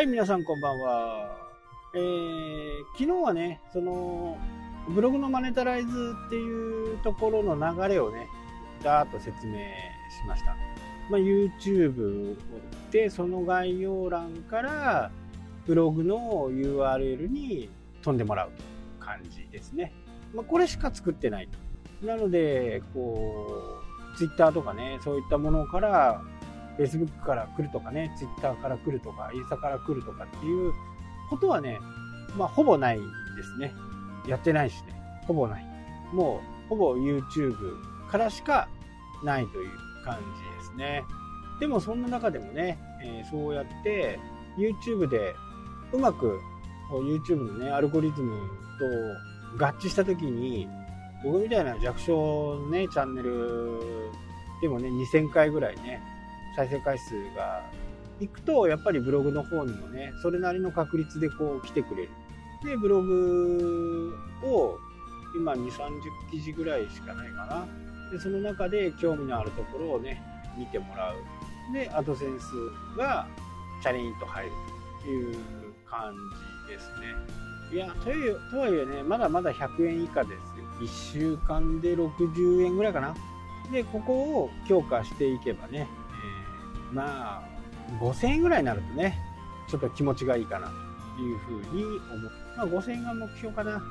はい、皆さんこんばんは。えー、昨日はね、その、ブログのマネタライズっていうところの流れをね、だーっと説明しました。まあ、YouTube でその概要欄からブログの URL に飛んでもらう感じですね。まあ、これしか作ってないと。なので、こう、Twitter とかね、そういったものから Facebook から来るとかね、Twitter から来るとか、インスタから来るとかっていうことはね、まあ、ほぼないですね。やってないしね。ほぼない。もう、ほぼ YouTube からしかないという感じですね。でも、そんな中でもね、えー、そうやって YouTube でうまく YouTube のね、アルゴリズムと合致した時に、僕みたいな弱小のね、チャンネルでもね、2000回ぐらいね、再生回数がいくと、やっぱりブログの方にもね、それなりの確率でこう来てくれる。で、ブログを今2、30記事ぐらいしかないかな。で、その中で興味のあるところをね、見てもらう。で、アドセンスがチャリンと入るという感じですね。いや、というとはいえね、まだまだ100円以下ですよ。1週間で60円ぐらいかな。で、ここを強化していけばね、まあ、5000円ぐらいになるとね、ちょっと気持ちがいいかなというふうに思う。まあ、5000円が目標かな。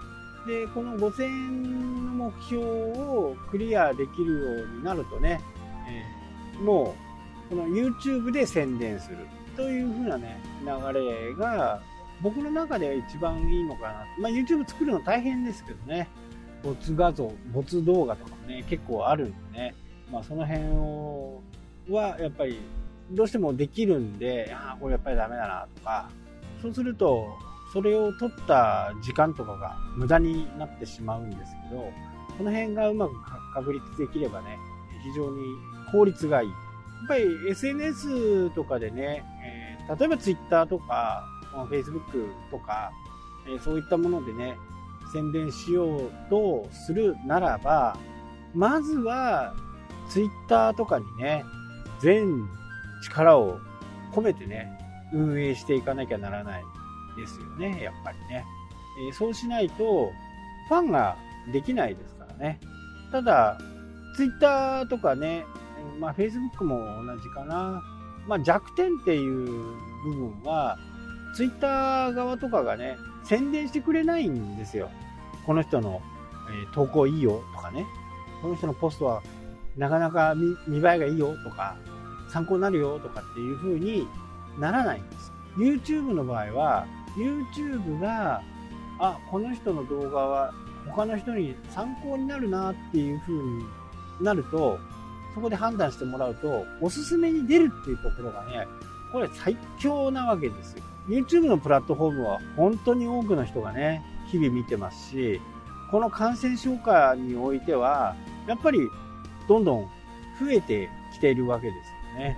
で、この5000円の目標をクリアできるようになるとね、えー、もう、この YouTube で宣伝するというふうなね、流れが、僕の中では一番いいのかな。まあ、YouTube 作るの大変ですけどね、没画像、没動画とかもね、結構あるんでね、まあ、その辺をはやっぱりどうしてもできるんで、ああ、これやっぱりダメだなとか、そうすると、それを取った時間とかが無駄になってしまうんですけど、この辺がうまく確立できればね、非常に効率がいい。やっぱり SNS とかでね、えー、例えば Twitter とか、Facebook とか、えー、そういったものでね、宣伝しようとするならば、まずは Twitter とかにね、全力を込めてね、運営していかなきゃならないですよね、やっぱりね。えー、そうしないと、ファンができないですからね。ただ、ツイッターとかね、まあ、Facebook も同じかな。まあ、弱点っていう部分は、ツイッター側とかがね、宣伝してくれないんですよ。この人の、えー、投稿いいよとかね。この人のポストはなかなか見栄えがいいよとか、参考になるよとかっていう風にならないんです。YouTube の場合は、YouTube が、あ、この人の動画は他の人に参考になるなっていう風になると、そこで判断してもらうと、おすすめに出るっていうところがね、これ最強なわけですよ。YouTube のプラットフォームは本当に多くの人がね、日々見てますし、この感染症下においては、やっぱりどんどん増えてきているわけですね。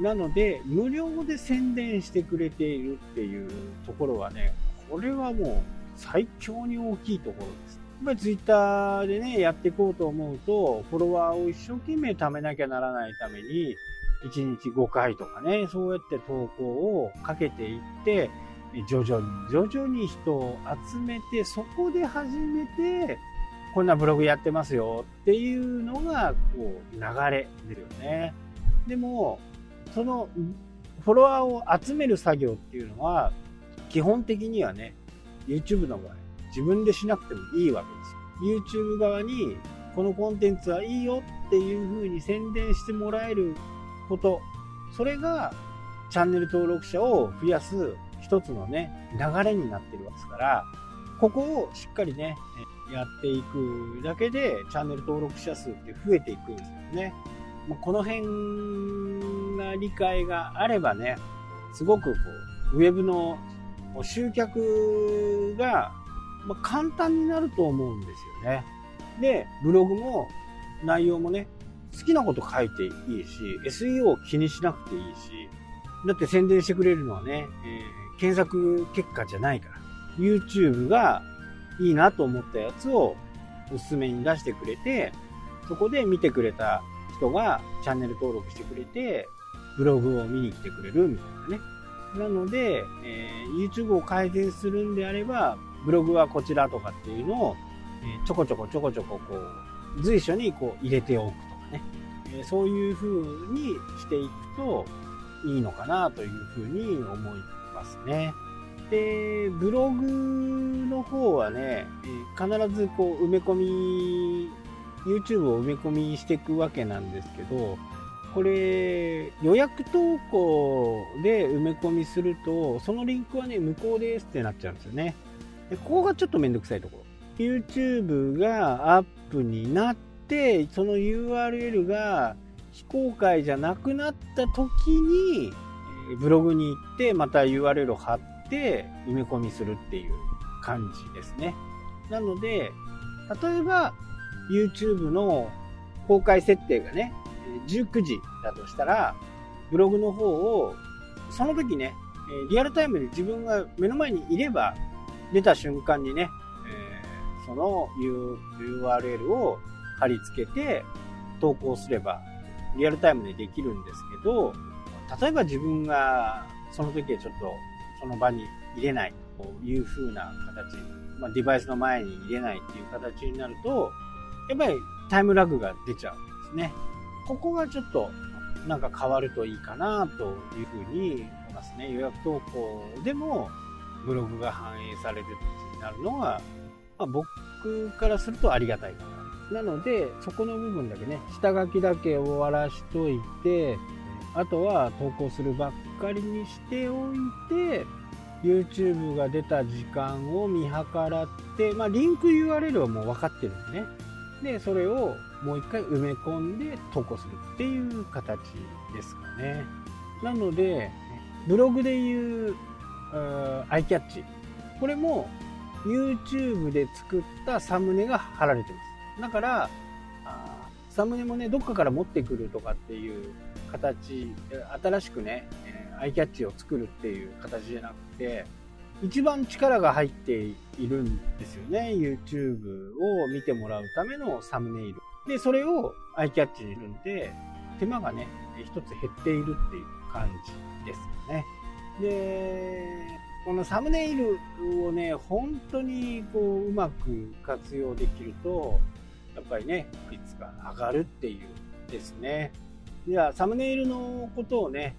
なので、無料で宣伝してくれているっていうところはね、これはもう最強に大きいところです。やっぱりツイッターでね、やっていこうと思うと、フォロワーを一生懸命貯めなきゃならないために、1日5回とかね、そうやって投稿をかけていって、徐々に徐々に人を集めて、そこで初めて、こんなブログやってますよっていうのが、こう、流れですよね。でも、そのフォロワーを集める作業っていうのは、基本的にはね、YouTube の場合、自分でしなくてもいいわけですよ。YouTube 側に、このコンテンツはいいよっていう風に宣伝してもらえること、それがチャンネル登録者を増やす一つのね、流れになってるわけですから、ここをしっかりね、やっていくだけで、チャンネル登録者数って増えていくんですよね。この辺が理解があればね、すごくこう、ウェブの集客が簡単になると思うんですよね。で、ブログも内容もね、好きなこと書いていいし、SEO を気にしなくていいし、だって宣伝してくれるのはね、えー、検索結果じゃないから、YouTube がいいなと思ったやつをおすすめに出してくれて、そこで見てくれた人がチャンネル登録してくれて、ブログを見に来てくれるみたいなね。なので、えー、YouTube を改善するんであれば、ブログはこちらとかっていうのを、えー、ちょこちょこちょこちょここう、随所にこう入れておくとかね。えー、そういう風にしていくといいのかなという風に思いますね。で、ブログの方はね、え、必ずこう埋め込み、YouTube を埋め込みしていくわけなんですけど、これ予約投稿で埋め込みするとそのリンクはね無効ですってなっちゃうんですよね。でここがちょっとめんどくさいところ。YouTube がアップになってその URL が非公開じゃなくなった時にブログに行ってまた URL を貼って埋め込みするっていう感じですね。なので例えば YouTube の公開設定がね19時だとしたら、ブログの方を、その時ね、リアルタイムで自分が目の前にいれば、出た瞬間にね、えー、その URL を貼り付けて投稿すれば、リアルタイムでできるんですけど、例えば自分がその時はちょっとその場に入れないという風な形、まあ、デバイスの前に入れないっていう形になると、やっぱりタイムラグが出ちゃうんですね。ここがちょっとなんか変わるといいかなというふうに思いますね。予約投稿でもブログが反映されるってなるのは、まあ、僕からするとありがたいかな。なので、そこの部分だけね、下書きだけ終わらしといて、あとは投稿するばっかりにしておいて、YouTube が出た時間を見計らって、まあ、リンク URL はもう分かってるんでね。で、それをもう一回埋め込んで投稿するっていう形ですかね。なので、ブログでいうアイキャッチ。これも YouTube で作ったサムネが貼られてます。だから、サムネもね、どっかから持ってくるとかっていう形、新しくね、アイキャッチを作るっていう形じゃなくて、一番力が入っているんですよね。YouTube を見てもらうためのサムネイル。で、それをアイキャッチにいるんで、手間がね、一つ減っているっていう感じですよね。で、このサムネイルをね、本当にこう、うまく活用できると、やっぱりね、率が上がるっていうですね。では、サムネイルのことをね、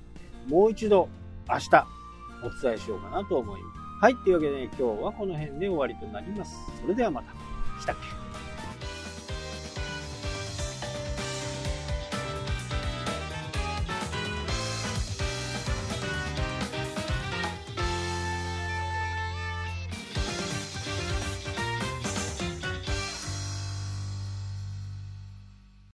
もう一度明日お伝えしようかなと思います。はい。というわけで、ね、今日はこの辺で終わりとなります。それではまた。したっけ？